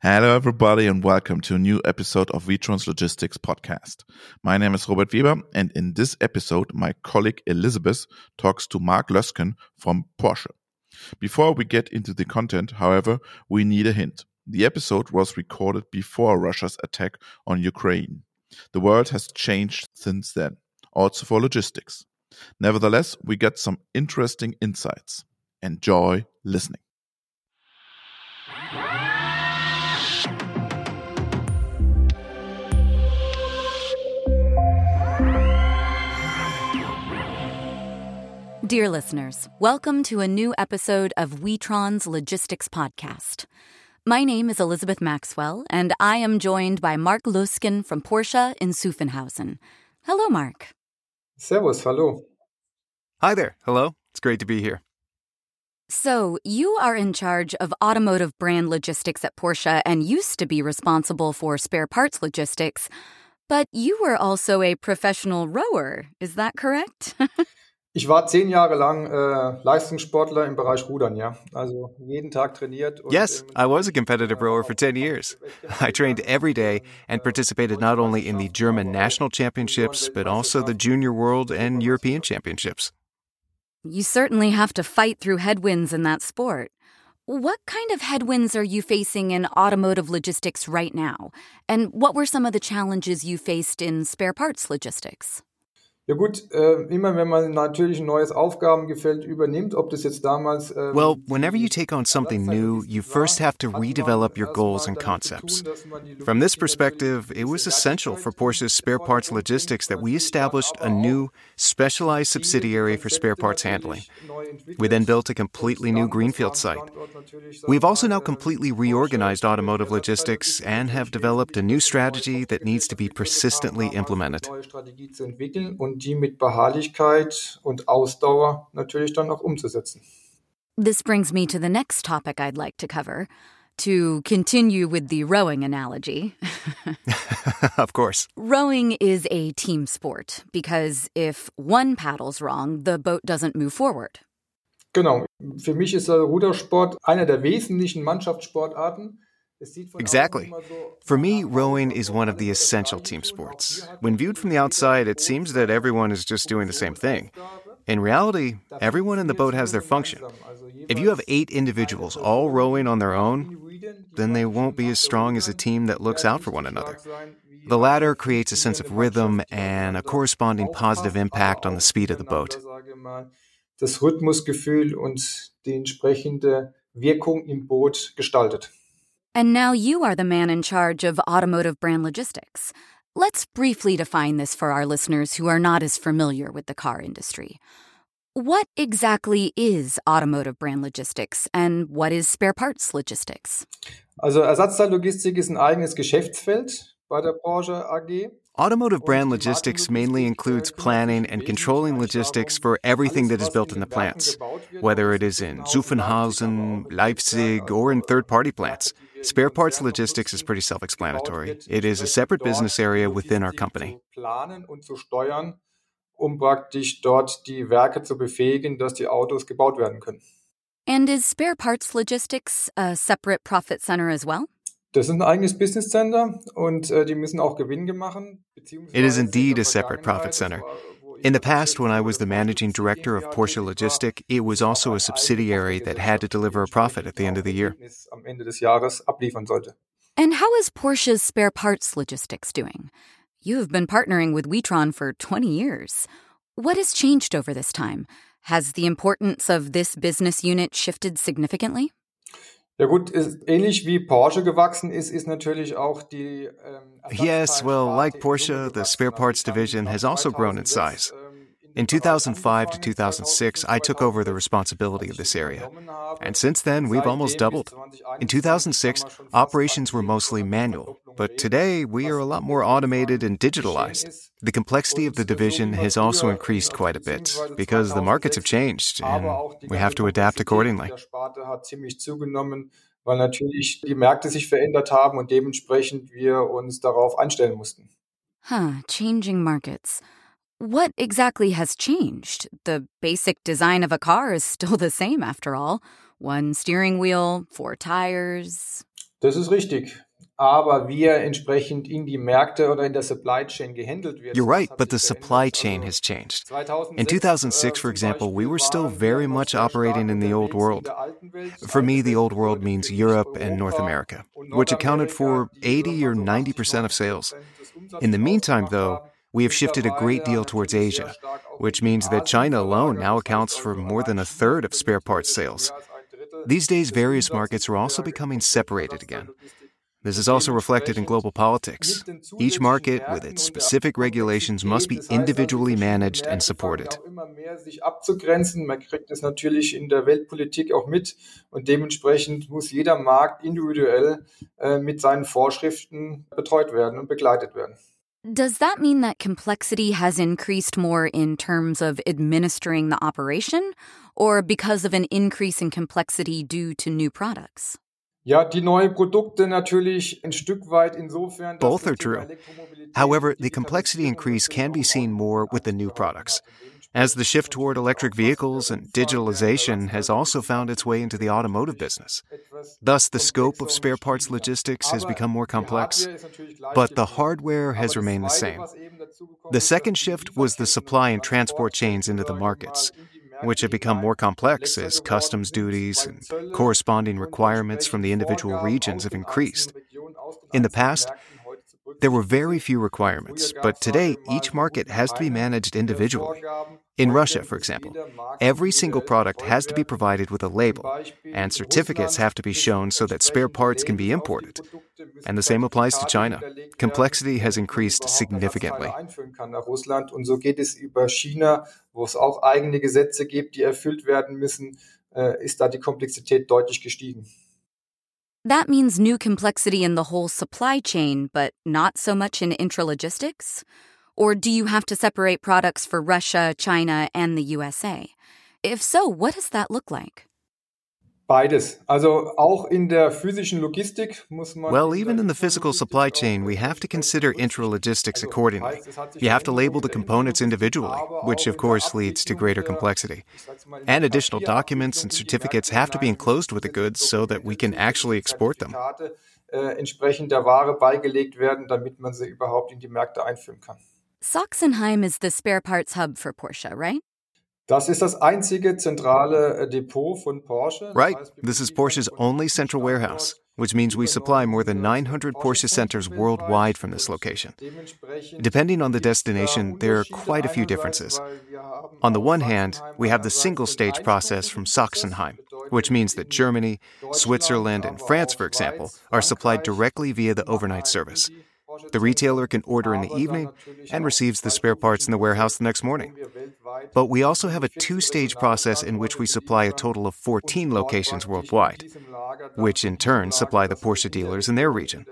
Hello, everybody, and welcome to a new episode of Witron's Logistics podcast. My name is Robert Weber, and in this episode, my colleague Elizabeth talks to Mark Luskin from Porsche. Before we get into the content, however, we need a hint. The episode was recorded before Russia's attack on Ukraine. The world has changed since then, also for logistics. Nevertheless, we get some interesting insights. Enjoy listening. Dear listeners, welcome to a new episode of Witron's Logistics Podcast. My name is Elizabeth Maxwell, and I am joined by Mark Luskin from Porsche in Zuffenhausen. Hello, Mark. Servus, hallo. Hi there. Hello. It's great to be here. So, you are in charge of automotive brand logistics at Porsche and used to be responsible for spare parts logistics, but you were also a professional rower. Is that correct? Ich war zehn Jahre lang äh, Leistungssportler im Bereich Rudern, ja. Also jeden Tag trainiert. yes, I was a competitive rower for 10 years. I trained every day and participated not only in the German national championships, but also the junior world and European championships. You certainly have to fight through headwinds in that sport. What kind of headwinds are you facing in automotive logistics right now? And what were some of the challenges you faced in spare parts logistics? Ja gut, äh, immer wenn man natürlich ein neues Aufgabengefeld übernimmt, ob das jetzt damals ähm, Well, whenever you take on something new, you first have to redevelop your goals and concepts. From this perspective, it was essential for Porsche's spare parts logistics that we established a new specialized subsidiary for spare parts handling. We then built a completely new greenfield site. We've also now completely reorganized automotive logistics and have developed a new strategy that needs to be persistently implemented die mit Beharrlichkeit und Ausdauer natürlich dann auch umzusetzen. This brings me to the next topic I'd like to cover. To continue with the rowing analogy. of course. Rowing is a team sport because if one paddles wrong, the boat doesn't move forward. Genau. Für mich ist der Rudersport einer der wesentlichen Mannschaftssportarten. Exactly. For me, rowing is one of the essential team sports. When viewed from the outside, it seems that everyone is just doing the same thing. In reality, everyone in the boat has their function. If you have eight individuals all rowing on their own, then they won't be as strong as a team that looks out for one another. The latter creates a sense of rhythm and a corresponding positive impact on the speed of the boat. Das Rhythmusgefühl und die entsprechende Wirkung im Boot gestaltet. And now you are the man in charge of automotive brand logistics. Let's briefly define this for our listeners who are not as familiar with the car industry. What exactly is automotive brand logistics and what is spare parts logistics? Also Ersatzteillogistik ist ein eigenes Geschäftsfeld bei der Porsche AG. Automotive brand logistics mainly includes planning and controlling logistics for everything that is built in the plants, whether it is in Zuffenhausen, Leipzig, or in third party plants. Spare parts logistics is pretty self explanatory. It is a separate business area within our company. um praktisch dort die Werke zu befähigen, dass die Autos gebaut werden können. And is spare parts logistics a separate profit center as well? Das ist ein eigenes Business Center und äh, die müssen auch Gewinn machen. It is indeed a separate profit center. In the past, when I was the managing director of Porsche Logistic, it was also a subsidiary that had to deliver a profit at the end of the year. And how is Porsche's spare parts logistics doing? You have been partnering with Witron for 20 years. What has changed over this time? Has the importance of this business unit shifted significantly? Ja gut, ähnlich wie Porsche gewachsen ist, ist natürlich auch die ähm, Yes, well, like Porsche, the spare parts division has also grown in size. In 2005 to 2006, I took over the responsibility of this area. And since then, we've almost doubled. In 2006, operations were mostly manual, but today we are a lot more automated and digitalized. The complexity of the division has also increased quite a bit because the markets have changed and we have to adapt accordingly. weil natürlich die Märkte sich verändert haben und dementsprechend wir uns darauf einstellen mussten. Huh, changing markets. What exactly has changed? The basic design of a car is still the same after all. One steering wheel, four tires. Das ist richtig. aber wie er entsprechend in die Märkte oder in der Supply Chain gehandelt wird. You're right, but the supply chain has changed. In 2006, for example, we were still very much operating in the old world. For me, the old world means Europe and North America, which accounted for 80 or 90% of sales. In the meantime, though, we have shifted a great deal towards Asia, which means that China alone now accounts for more than a third of spare parts sales. These days, various markets are also becoming separated again. This is also reflected in global politics. Each market, with its specific regulations, must be individually managed and supported. Man kriegt es natürlich in der Weltpolitik auch mit und dementsprechend muss jeder Markt individuell äh, mit seinen Vorschriften betreut werden und begleitet werden. Does that mean that complexity has increased more in terms of administering the operation or because of an increase in complexity due to new products? Ja, die neuen Produkte natürlich ein Stück weit insofern. Both are true. However, the complexity increase can be seen more with the new products. As the shift toward electric vehicles and digitalization has also found its way into the automotive business. Thus, the scope of spare parts logistics has become more complex, but the hardware has remained the same. The second shift was the supply and transport chains into the markets which have become more complex as customs duties and corresponding requirements from the individual regions have increased. In the past, there were very few requirements, but today each market has to be managed individually. In Russia, for example, every single product has to be provided with a label, and certificates have to be shown so that spare parts can be imported. And the same applies to China. Complexity has increased significantly. Und so geht es über China, wo es auch eigene Gesetze gibt, die erfüllt werden müssen, äh, ist da die Komplexität deutlich gestiegen. That means new complexity in the whole supply chain, but not so much in intralogistics? Or do you have to separate products for Russia, China, and the USA? If so, what does that look like? Beides. Also auch in der physischen Logistik muss man. Well, even in the physical supply chain, we have to consider intralogistics accordingly. You have to label the components individually, which of course leads to greater complexity. And additional documents and certificates have to be enclosed with the goods so that we can actually export them. Äh, entsprechend der Ware beigelegt werden, damit man sie überhaupt in die Märkte einführen kann. Sachsenheim is the spare parts hub for Porsche, right? Das ist das einzige zentrale äh, Depot von Porsche. Right. This is Porsche's only central warehouse, which means we supply more than 900 Porsche centers worldwide from this location. Depending on the destination, there are quite a few differences. On the one hand, we have the single stage process from Sachsenheim, which means that Germany, Switzerland, and France, for example, are supplied directly via the overnight service. The retailer can order in the evening and receives the spare parts in the warehouse the next morning. But we also have a two stage process in which we supply a total of 14 locations worldwide, which in turn supply the Porsche dealers in their region.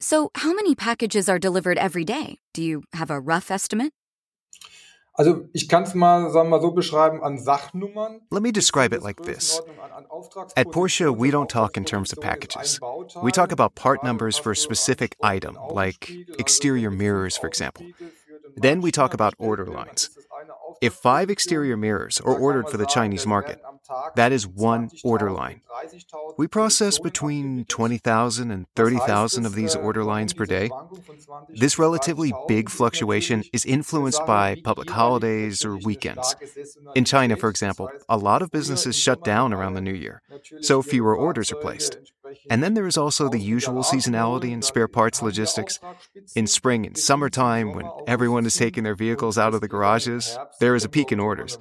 So, how many packages are delivered every day? Do you have a rough estimate? Also ich kann es mal, sagen mal so beschreiben an Sachnummern. Let me describe it like this. At Porsche, we don't talk in terms of packages. We talk about part numbers for a specific item, like exterior mirrors, for example. Then we talk about order lines. If five exterior mirrors are ordered for the Chinese market, that is one order line. We process between 20,000 and 30,000 of these order lines per day. This relatively big fluctuation is influenced by public holidays or weekends. In China, for example, a lot of businesses shut down around the new year, so fewer orders are placed. And then there is also the usual seasonality in spare parts logistics. In spring and summertime, when everyone is taking their vehicles out of the garages, there is a peak in orders.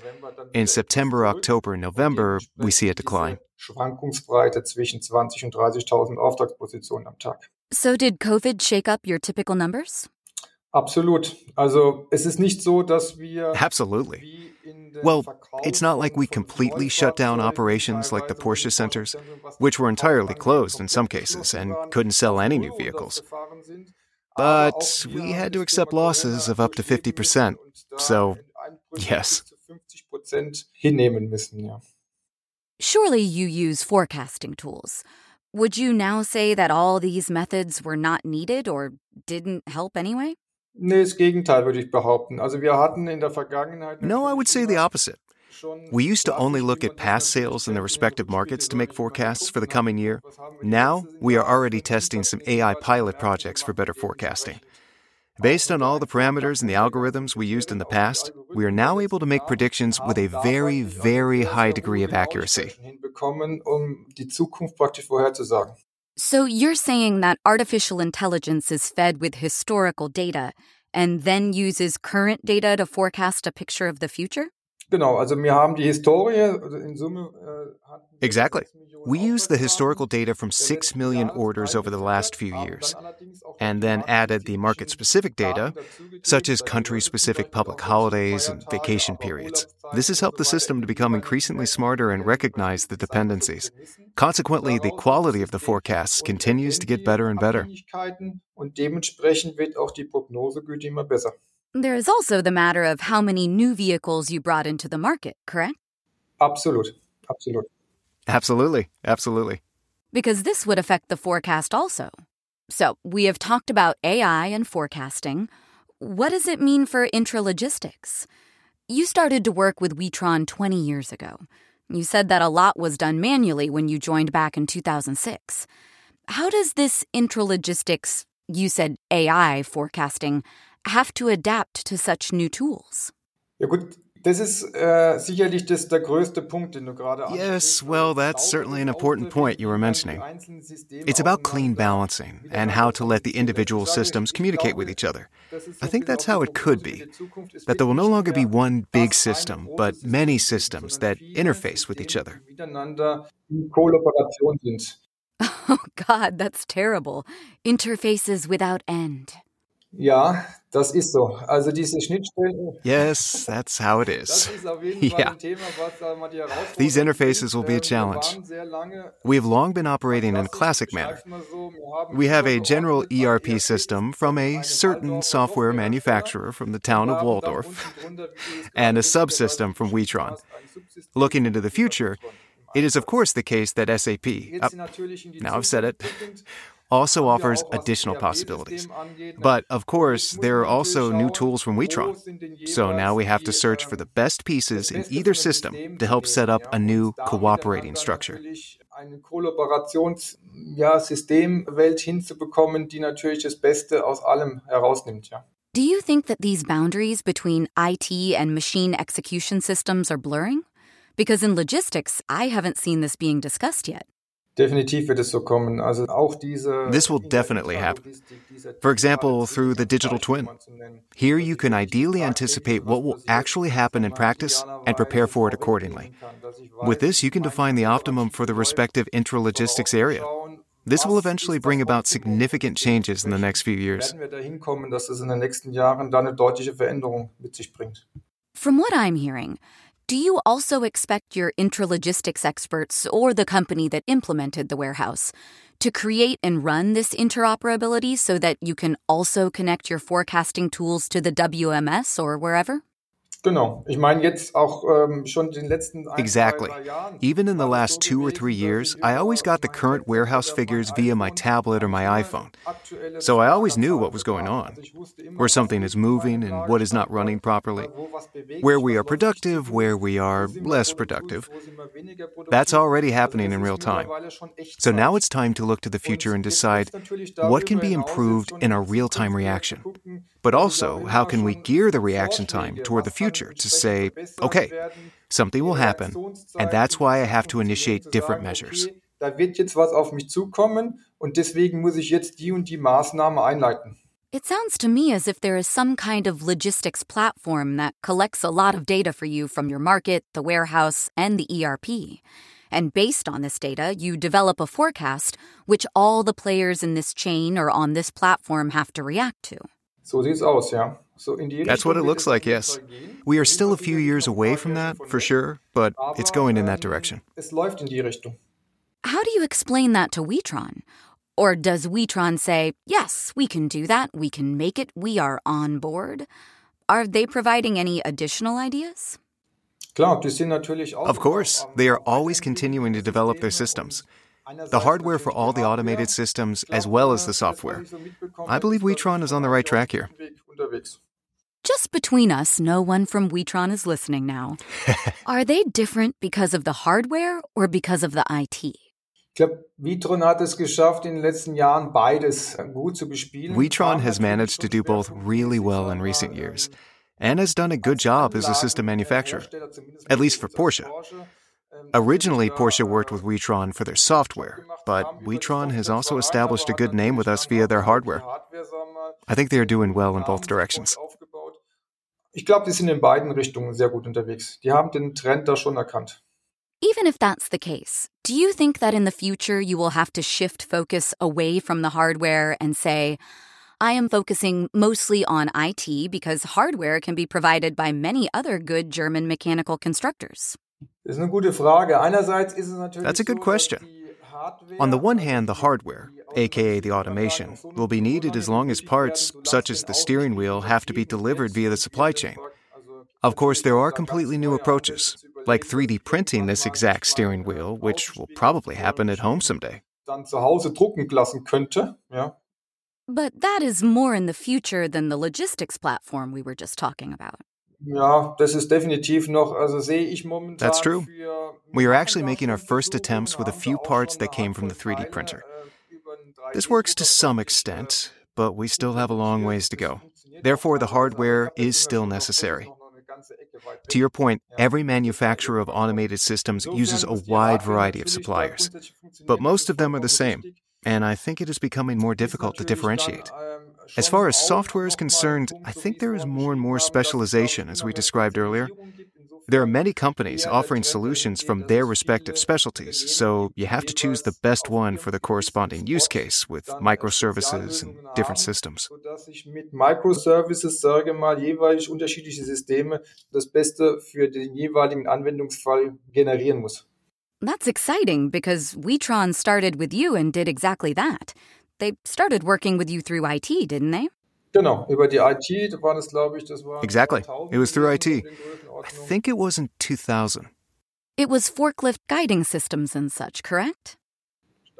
In September, October, and November, we see a decline. Schwankungsbreite zwischen 20 und 30.000 Auftragspositionen am Tag. So did COVID shake up your typical numbers? Absolut. Also es ist nicht so, dass wir Absolutely. Well, it's not like we completely shut down operations like the Porsche centers, which were entirely closed in some cases and couldn't sell any new vehicles. But we had to accept losses of up to 50%. So, yes. Surely you use forecasting tools. Would you now say that all these methods were not needed or didn't help anyway? Nee, das Gegenteil würde ich behaupten. Also wir hatten in der Vergangenheit No, I would say the opposite. We used to only look at past sales in the respective markets to make forecasts for the coming year. Now, we are already testing some AI pilot projects for better forecasting. Based on all the parameters and the algorithms we used in the past, we are now able to make predictions with a very, very high degree of accuracy. So you're saying that artificial intelligence is fed with historical data and then uses current data to forecast a picture of the future? Genau, also wir haben die Historie, in Summe Exactly. We use the historical data from 6 million orders over the last few years, and then added the market specific data, such as country specific public holidays and vacation periods. This has helped the system to become increasingly smarter and recognize the dependencies. Consequently, the quality of the forecasts continues to get better and better. Und dementsprechend wird auch die Prognosegüte immer besser. There is also the matter of how many new vehicles you brought into the market, correct? Absolut, absolut. Absolutely, absolutely. Because this would affect the forecast also. So, we have talked about AI and forecasting. What does it mean for intralogistics? You started to work with Witron 20 years ago. You said that a lot was done manually when you joined back in 2006. How does this intralogistics, you said AI forecasting, have to adapt to such new tools? Das ist äh, sicherlich das, der größte Punkt, den du gerade Yes, well, that's certainly an important point you were mentioning. It's about clean balancing and how to let the individual systems communicate with each other. I think that's how it could be. That there will no longer be one big system, but many systems that interface with each other. Miteinander in Kollaboration sind. Oh, God, that's terrible. Interfaces without end. Ja, das ist so. Also diese Schnittstellen. Yes, that's how it is. ist auf jeden Fall Yeah. ein Thema, was da mal die Herausforderung These interfaces will be a Äh, challenge. waren sehr lange We have long been operating in a classic manner. We have a general ERP system from a certain software manufacturer from the town of Walldorf and a subsystem from Witron. Looking into the future, it is of course the case that SAP, uh, now I've said it, also offers additional possibilities. But of course, there are also new tools from Witron. So now we have to search for the best pieces in either system to help set up a new cooperating structure. Eine Kollaborations-Systemwelt hinzubekommen, die natürlich das Beste aus allem herausnimmt, ja. Do you think that these boundaries between IT and machine execution systems are blurring? Because in logistics, I haven't seen this being discussed yet. Definitiv wird es so kommen. Also auch diese This will definitely happen. For example, through the digital twin. Here you can ideally anticipate what will actually happen in practice and prepare for it accordingly. With this, you can define the optimum for the respective intralogistics area. This will eventually bring about significant changes in the next few years. Werden wir dahin kommen, dass es in den nächsten Jahren dann eine deutliche Veränderung mit sich bringt. From what I'm hearing, do you also expect your intralogistics experts or the company that implemented the warehouse to create and run this interoperability so that you can also connect your forecasting tools to the WMS or wherever? Genau. Ich meine jetzt auch ähm, schon den letzten ein, Exactly. zwei, drei Jahren. Even in the last two or three years, I always got the current warehouse figures via my tablet or my iPhone. So I always knew what was going on, Also ich wusste immer, where something is moving and what is not running properly, wo was bewegt where we are noch nicht zu productive, where we are wo sind wir less productive. wo sind wir weniger produktiv. That's already happening in real time. mittlerweile schon Echtzeit. So now it's time to look to the future and decide what can be improved in our real time reaction. Gucken, But also, how can we gear the reaction time toward the future to say, okay, something will happen, and that's why I have to initiate different measures. da wird jetzt was auf mich zukommen und deswegen muss ich jetzt die und die Maßnahme einleiten. It sounds to me as if there is some kind of logistics platform that collects a lot of data for you from your market, the warehouse, and the ERP. And based on this data, you develop a forecast which all the players in this chain or on this platform have to react to. So sieht's aus, ja. So in die That's what it looks like, yes. We are still a few years away from that, for sure, but it's going in that ähm, direction. Es läuft in die Richtung. How do you explain that to Witron? Or does Witron say, yes, we can do that, we can make it, we are on board? Are they providing any additional ideas? Klar, die sind natürlich auch Of course, they are always continuing to develop their systems. Und The hardware for all the automated systems, as well as the software. ich so mitbekomme, I believe ist, dass Witron is on the right track here. Just between us, no one from Witron is listening now. Are they different because of the hardware or because of the IT? Ich glaube, Witron hat es geschafft, in den letzten Jahren beides gut zu bespielen. Witron has managed to do both really well in recent years and has done a good job as a system manufacturer, at least for Porsche. Originally, Porsche worked with Witron for their software, but Witron has also established a good name with us via their hardware. I think they are doing well in both directions. Ich glaube, die sind in beiden Richtungen sehr gut unterwegs. Die haben den Trend da schon erkannt. Even if that's the case, do you think that in the future you will have to shift focus away from the hardware and say, I am focusing mostly on IT because hardware can be provided by many other good German mechanical constructors? Das ist eine gute Frage. Einerseits ist es natürlich That's a good question. dass die Hardware- On the one hand, the hardware, aka the automation, will be needed as long as parts, such as the steering wheel, have to be delivered via the supply chain. Of course, there are completely new approaches, like 3D printing this exact steering wheel, which will probably happen at home someday. dann zu Hause drucken lassen könnte. Ja. But that is more in the future than the logistics platform we were just talking about. Ja, das ist definitiv noch, also sehe ich momentan. That's true. We are actually making our first attempts with a few parts that came from the 3D printer. This works to some extent, but we still have a long ways to go. Therefore, the hardware is still necessary. To your point, every manufacturer of automated systems uses a wide variety of suppliers, but most of them are the same, and I think it is becoming more difficult to differentiate. As far as software is concerned, I think there is more and more specialization, as we described earlier. There are many companies offering solutions from their respective specialties, so you have to choose the best one for the corresponding use case with microservices and different systems. Sodass ich mit Microservices, sage mal, jeweilig unterschiedliche Systeme das Beste für den jeweiligen Anwendungsfall generieren muss. That's exciting because Witron started with you and did exactly that. They started working with you through IT, didn't they? Genau, über die IT, da war das, glaube ich, das war. Exactly. It was through IT. I think it was in 2000. It was forklift guiding systems and such, correct?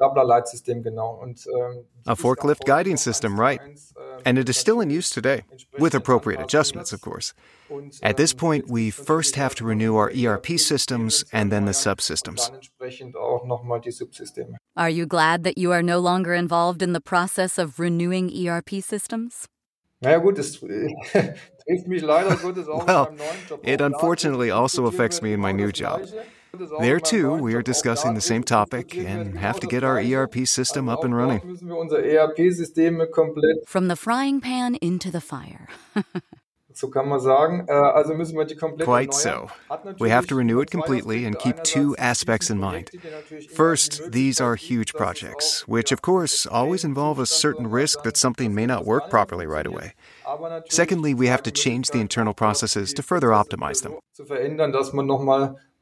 Staplerleitsystem, genau. Und, ähm, A forklift guiding system, right. ähm, And it is still in use today, with appropriate adjustments, of course. At this ähm, point, we first have to renew our ERP systems and then the subsystems. Und dann entsprechend auch nochmal die Subsysteme. Are you glad that you are no longer involved in the process of renewing ERP systems? Naja gut, das äh, trifft mich leider Gottes auch Well, in meinem neuen Job. it unfortunately also affects me in my new job. Gleiche. Das ist auch There too, we are discussing the same topic and have to get our ERP system up and running. müssen wir unsere ERP-Systeme komplett, From the frying pan into the fire. so kann man sagen, äh, also müssen wir die komplett Quite so. We have to renew it completely and keep two aspects in mind. Projekte, die natürlich immer First, these are huge gibt, dass es projects, which of course always involve a certain risk that something may not work properly right away. Secondly, we have to change the internal processes to further optimize them.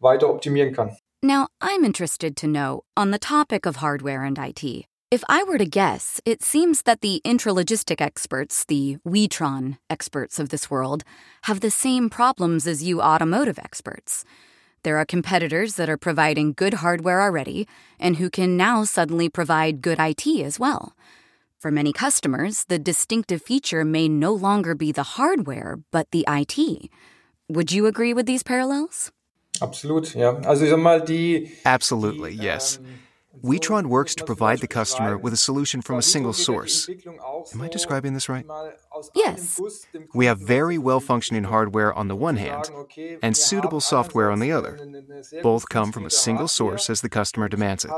Weiter optimieren kann. Now, I'm interested to know on the topic of hardware and IT. If I were to guess, it seems that the intralogistic experts, the Witron experts of this world, have the same problems as you automotive experts. There are competitors that are providing good hardware already and who can now suddenly provide good IT as well. For many customers, the distinctive feature may no longer be the hardware, but the IT. Would you agree with these parallels? Absolut, yeah. Also, ich sag mal, die, Absolutely, yes. Ähm, Witron works to provide the customer with a solution from a single source. Am I describing this right? Yes. We have very well functioning hardware on the one hand and suitable software on the other. Both come from a single source as the customer demands it.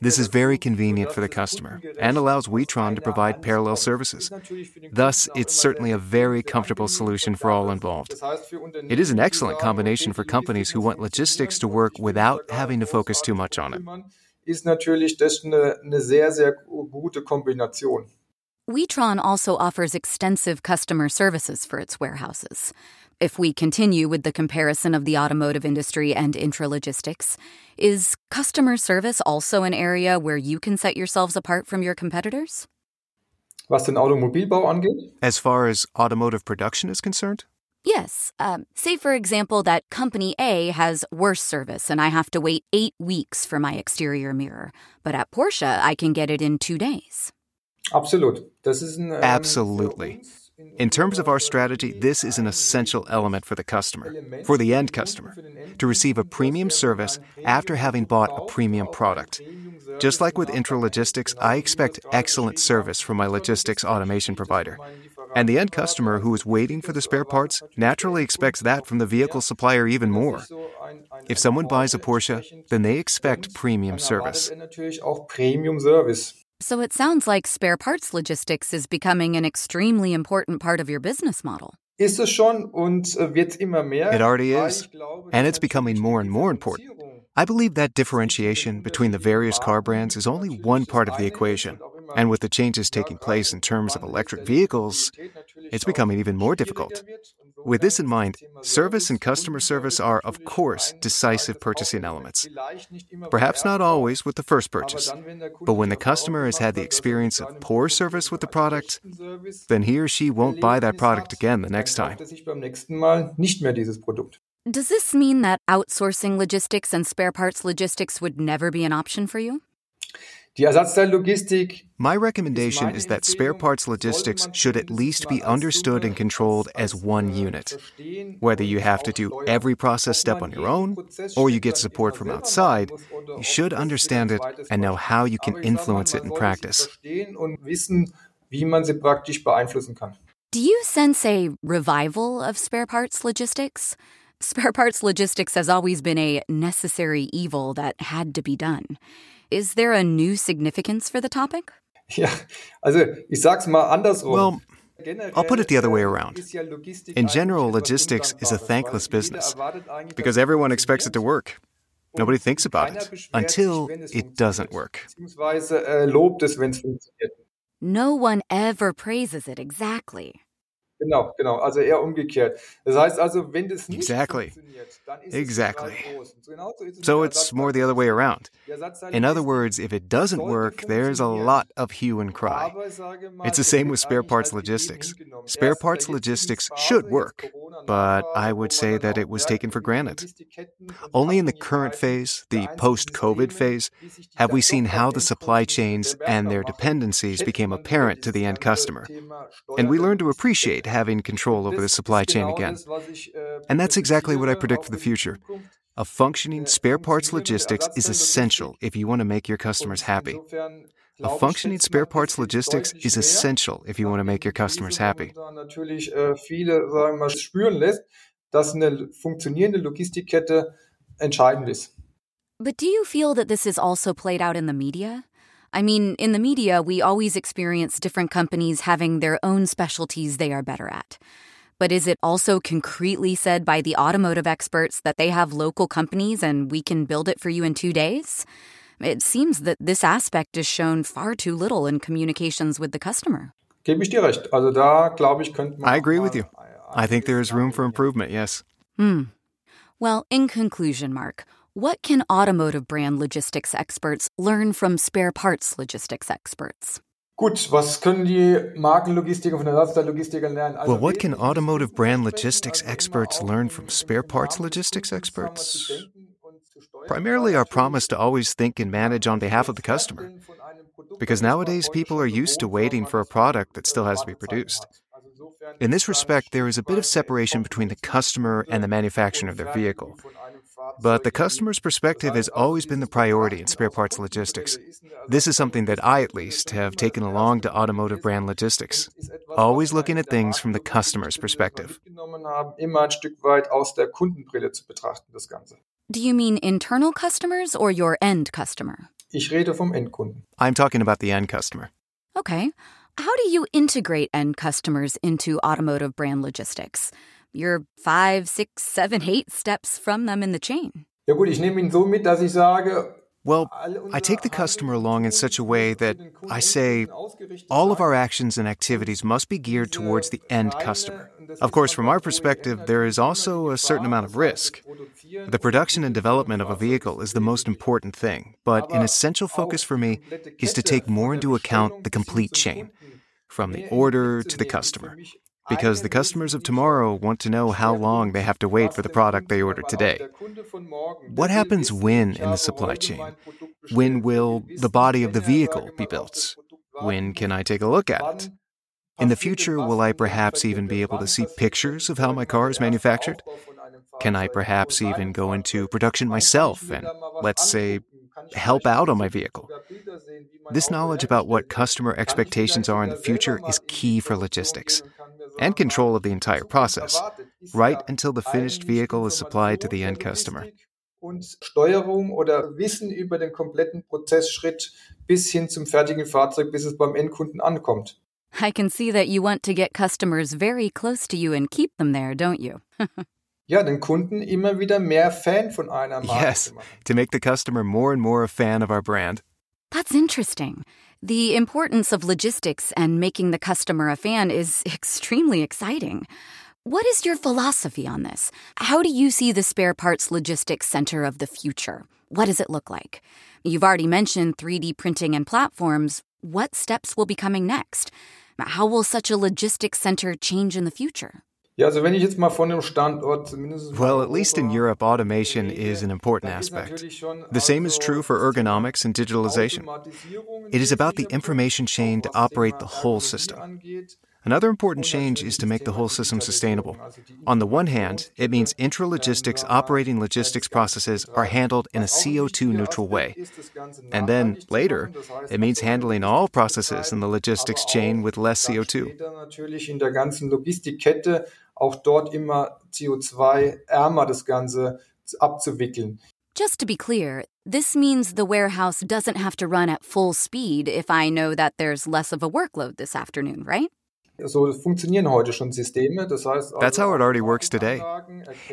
This is very convenient for the customer and allows Witron to provide parallel services. Thus, it's certainly a very comfortable solution for all involved. It is an excellent combination for companies who want logistics to work without having to focus too much on it. Ist natürlich das eine, eine sehr, sehr gute Kombination. Witron also offers extensive customer services for its warehouses. If we continue with the comparison of the automotive industry and intralogistics, is customer service also an area where you can set yourselves apart from your competitors? Was den Automobilbau angeht, As far as automotive production is concerned, Yes. Um, say, for example, that company A has worse service and I have to wait eight weeks for my exterior mirror, but at Porsche, I can get it in two days. absolut. Das ist ein, Absolutely. In terms of our strategy, this is an essential element for the customer, for the end customer, to receive a premium service after having bought a premium product. Just like with intralogistics, I expect excellent service from my logistics automation provider. And the end customer who is waiting for the spare parts naturally expects that from the vehicle supplier even more. If someone buys a Porsche, then they expect premium service. So it sounds like spare parts logistics is becoming an extremely important part of your business model. Ist es schon und äh, wird immer mehr. It already is, and it's becoming more and more important. I believe that differentiation between the various car brands is only one part of the equation. And with the changes taking place in terms of electric vehicles, it's becoming even more difficult. With this in mind, service and customer service are, of course, decisive purchasing elements. Perhaps not always with the first purchase, but when the customer has had the experience of poor service with the product, then he or she won't buy that product again the next time. Does this mean that outsourcing logistics and spare parts logistics would never be an option for you? My recommendation is that spare parts logistics should at least be understood and controlled as one unit. Whether you have to do every process step on your own or you get support from outside, you should understand it and know how you can influence it in practice. Do you sense a revival of spare parts logistics? Spare parts logistics has always been a necessary evil that had to be done. Is there a new significance for the topic? Ja, also ich sag's mal andersrum. Well, I'll put it the other way around. In general, logistics is a thankless business because everyone expects it to work. Nobody thinks about it until it doesn't work. No one ever praises it exactly. Genau, genau, also eher umgekehrt. Das heißt also, wenn das nicht exactly. funktioniert, dann ist Exactly. So it's more the other way around. In other words, if it doesn't work, there's a lot of hue and cry. It's the same with spare parts logistics. Spare parts logistics should work, but I would say that it was taken for granted. Only in the current phase, the post COVID phase, have we seen how the supply chains and their dependencies became apparent to the end customer. And we learned to appreciate having control over the supply chain again. Uh, and that's exactly what I uh, predict for the future. A functioning uh, spare parts logistics is essential if you want to make your customers happy. A functioning spare parts logistics is essential if you want to make your customers happy. natürlich äh, viele sagen wir mal, spüren lässt, dass eine funktionierende Logistikkette entscheidend ist. But do you feel that this is also played out in the media? I mean, in the media, we always experience different companies having their own specialties they are better at. But is it also concretely said by the automotive experts that they have local companies and we can build it for you in two days? It seems that this aspect is shown far too little in communications with the customer. Gebe ich dir recht. Also da glaube ich, könnte man I agree with you. I think there is room for improvement, yes. Hmm. Well, in conclusion, Mark, what can automotive brand logistics experts learn from spare parts logistics experts? Gut, was können die Markenlogistiker von der lernen? Well, what can automotive brand logistics experts learn from spare parts logistics des Kunden, sagen wir, experts? zu denken und zu steuern, Primarily, our promise to always think and manage on behalf of the customer. Fertigen von einem Produkt, Because nowadays, people are used to waiting for a product that still has to be produced. hat. Also insofern In this respect, there is a bit of separation between the customer and the manufacturing of their vehicle. Fertigung von einem But the customer's perspective has always been the priority in spare parts logistics. This is something that I, at least, have taken along to automotive brand logistics. Always looking at things from the customer's perspective. mitgenommen haben, immer ein Stück weit aus der Kundenbrille zu betrachten, das Ganze. Do you mean internal customers or your end customer? Ich rede vom Endkunden. I'm talking about the end customer. Okay. How do you integrate end customers into automotive brand logistics? You're five, six, seven, eight steps from them in the chain. Ja gut, ich nehme ihn so mit, dass ich sage, Well, I take the customer along in such a way that I say all of our actions and activities must be geared towards the end customer. Of course, from our perspective, there is also a certain amount of risk. The production and development of a vehicle is the most important thing, but an essential focus for me is to take more into account the complete chain, from the order to the customer. Because the customers of tomorrow want to know how long they have to wait for the product they ordered today. What happens when in the supply chain? When will the body of the vehicle be built? When can I take a look at it? In the future, will I perhaps even be able to see pictures of how my car is manufactured? Can I perhaps even go into production myself and, let's say, help out on my vehicle? This knowledge about what customer expectations are in the future is key for logistics and control of the entire process, right until the finished vehicle is supplied to the end customer. Und Steuerung oder Wissen über den kompletten Prozessschritt bis hin zum fertigen Fahrzeug, bis es beim Endkunden ankommt. I can see that you want to get customers very close to you and keep them there, don't you? ja, den Kunden immer wieder mehr Fan von einer Marke Yes, to make the customer more and more a fan of our brand. That's interesting. The importance of logistics and making the customer a fan is extremely exciting. What is your philosophy on this? How do you see the spare parts logistics center of the future? What does it look like? You've already mentioned 3D printing and platforms. What steps will be coming next? How will such a logistics center change in the future? Ja, also wenn ich jetzt mal von dem Standort zumindest Well, at least in Europe, automation is an important aspect. The same is true for ergonomics and digitalization. It is about the information chain to operate the whole system. Another important change is to make the whole system sustainable. On the one hand, it means intralogistics operating logistics processes are handled in a CO2 neutral way. And then later, it means handling all processes in the logistics chain with less CO2. Natürlich in der ganzen Logistikkette auch dort immer CO2-ärmer das Ganze abzuwickeln. Just to be clear, this means the warehouse doesn't have to run at full speed if I know that there's less of a workload this afternoon, right? So funktionieren heute schon Systeme. Das heißt, That's how it already works today.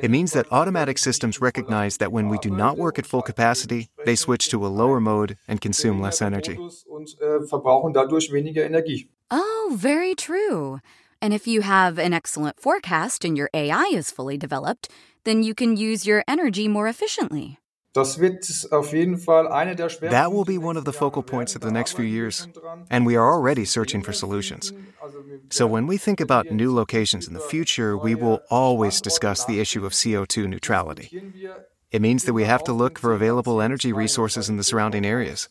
It means that automatic systems recognize that when we do not work at full capacity, they switch to a lower mode and consume less energy. Und äh, verbrauchen dadurch weniger Energie. Oh, very true. And if you have an excellent forecast and your AI is fully developed, then you can use your energy more efficiently. Das wird auf jeden Fall eine der Schwerpunkte. That will be one of the focal points of the next few years, and we are already searching for solutions. So, when we think about new locations in the future, we will always discuss the issue of CO2 neutrality. It means that we have to look for available energy resources in the surrounding areas.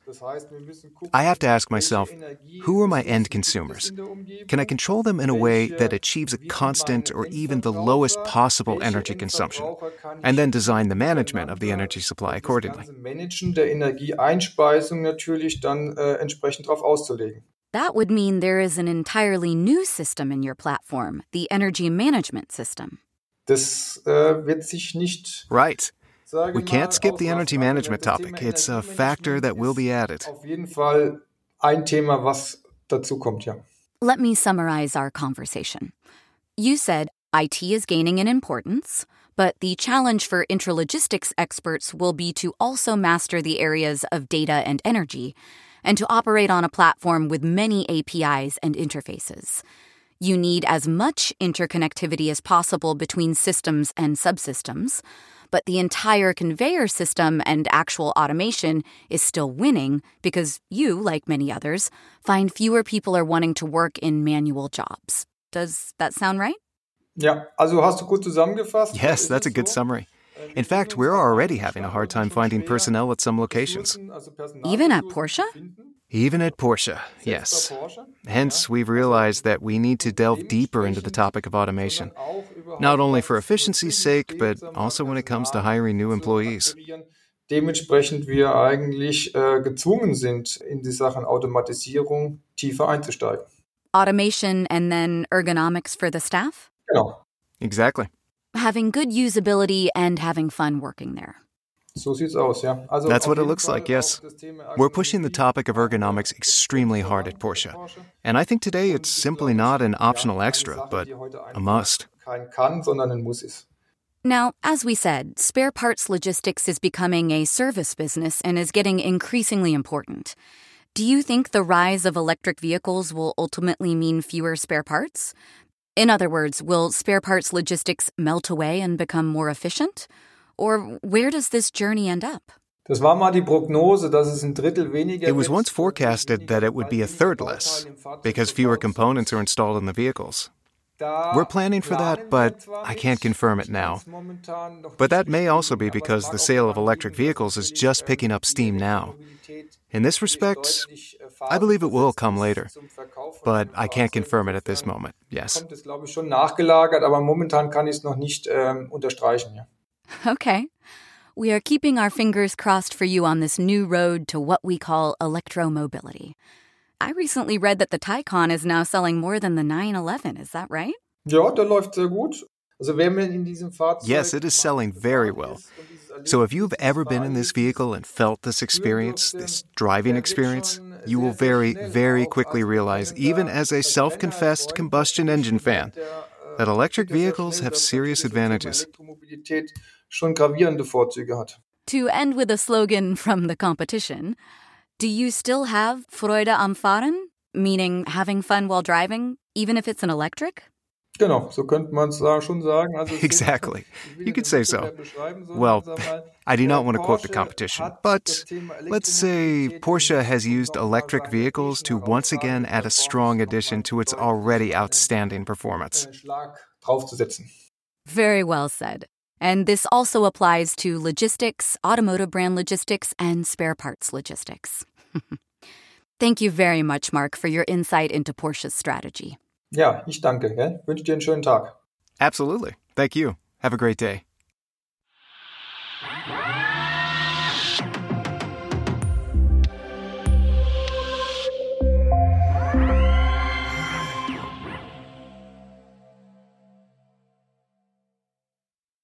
I have to ask myself who are my end consumers? Can I control them in a way that achieves a constant or even the lowest possible energy consumption? And then design the management of the energy supply accordingly. Managen der Energieeinspeisung natürlich dann entsprechend darauf auszulegen. That would mean there is an entirely new system in your platform, the energy management system. Das wird sich nicht Right. We can't skip the energy management topic. It's a factor that will be added. Auf jeden Fall ein Thema, was dazu kommt, ja. Let me summarize our conversation. You said IT is gaining in importance, but the challenge for intralogistics experts will be to also master the areas of data and energy, and to operate on a platform with many APIs and interfaces. You need as much interconnectivity as possible between systems and subsystems, but the entire conveyor system and actual automation is still winning because you, like many others, find fewer people are wanting to work in manual jobs. Does that sound right? Ja, also hast du gut zusammengefasst. Yes, that's a good summary. In fact, we're already having a hard time finding personnel at some locations. Even at Porsche? Even at Porsche, yes. Hence, we've realized that we need to delve deeper into the topic of automation, not only for efficiency's sake, but also when it comes to hiring new employees. Dementsprechend wir eigentlich äh, gezwungen sind, in die Sachen Automatisierung tiefer einzusteigen. Automation and then ergonomics for the staff? Genau. Exactly. Having good usability and having fun working there. So sieht's aus, ja. Also That's what it looks Fall like, yes. auch das Thema We're pushing the topic of ergonomics extremely hard at Porsche. And I think today it's simply not an optional extra, but a must. Kein kann, sondern ein Muss ist. Now, as we said, spare parts logistics is becoming a service business and is getting increasingly important. Do you think the rise of electric vehicles will ultimately mean fewer spare parts? In other words, will spare parts logistics melt away and become more efficient? Or where does this journey end up? Das war mal die Prognose, dass es ein Drittel weniger It was once forecasted that it would be a third less because fewer components are installed in the vehicles. Da We're planning for that, but I can't confirm it now. ist momentan noch But that may also be because the sale of electric vehicles is just picking up steam now. In this respect, I believe it will come later. but I can't confirm it at this moment. Yes. Kommt es, glaube ich, schon nachgelagert, aber momentan kann ich es noch nicht ähm, unterstreichen. Ja. Okay. We are keeping our fingers crossed for you on this new road to what we call electromobility. I recently read that the Taycan is now selling more than the 911. Is that right? Ja, der läuft sehr gut. Also wer mir in diesem Fahrzeug Yes, it is selling very well. So if you've ever been in this vehicle and felt this experience, this driving experience, you will very, very quickly realize, even as a self confessed combustion engine fan, that electric vehicles have serious advantages. schon gravierende Vorzüge hat. To end with a slogan from the competition, do you still have Freude am Fahren, meaning having fun while driving, even if it's an electric? Genau, so könnte man es schon sagen. Also exactly. You could say so. Well, I do not want to quote the competition, but let's say Porsche has used electric vehicles to once again add a strong addition to its already outstanding performance. Very well said. And this also applies to logistics, automotive brand logistics, and spare parts logistics. Thank you very much, Mark, for your insight into Porsche's strategy. Ja, ich danke. Gell? Wünsche dir einen schönen Tag. Absolutely. Thank you. Have a great day.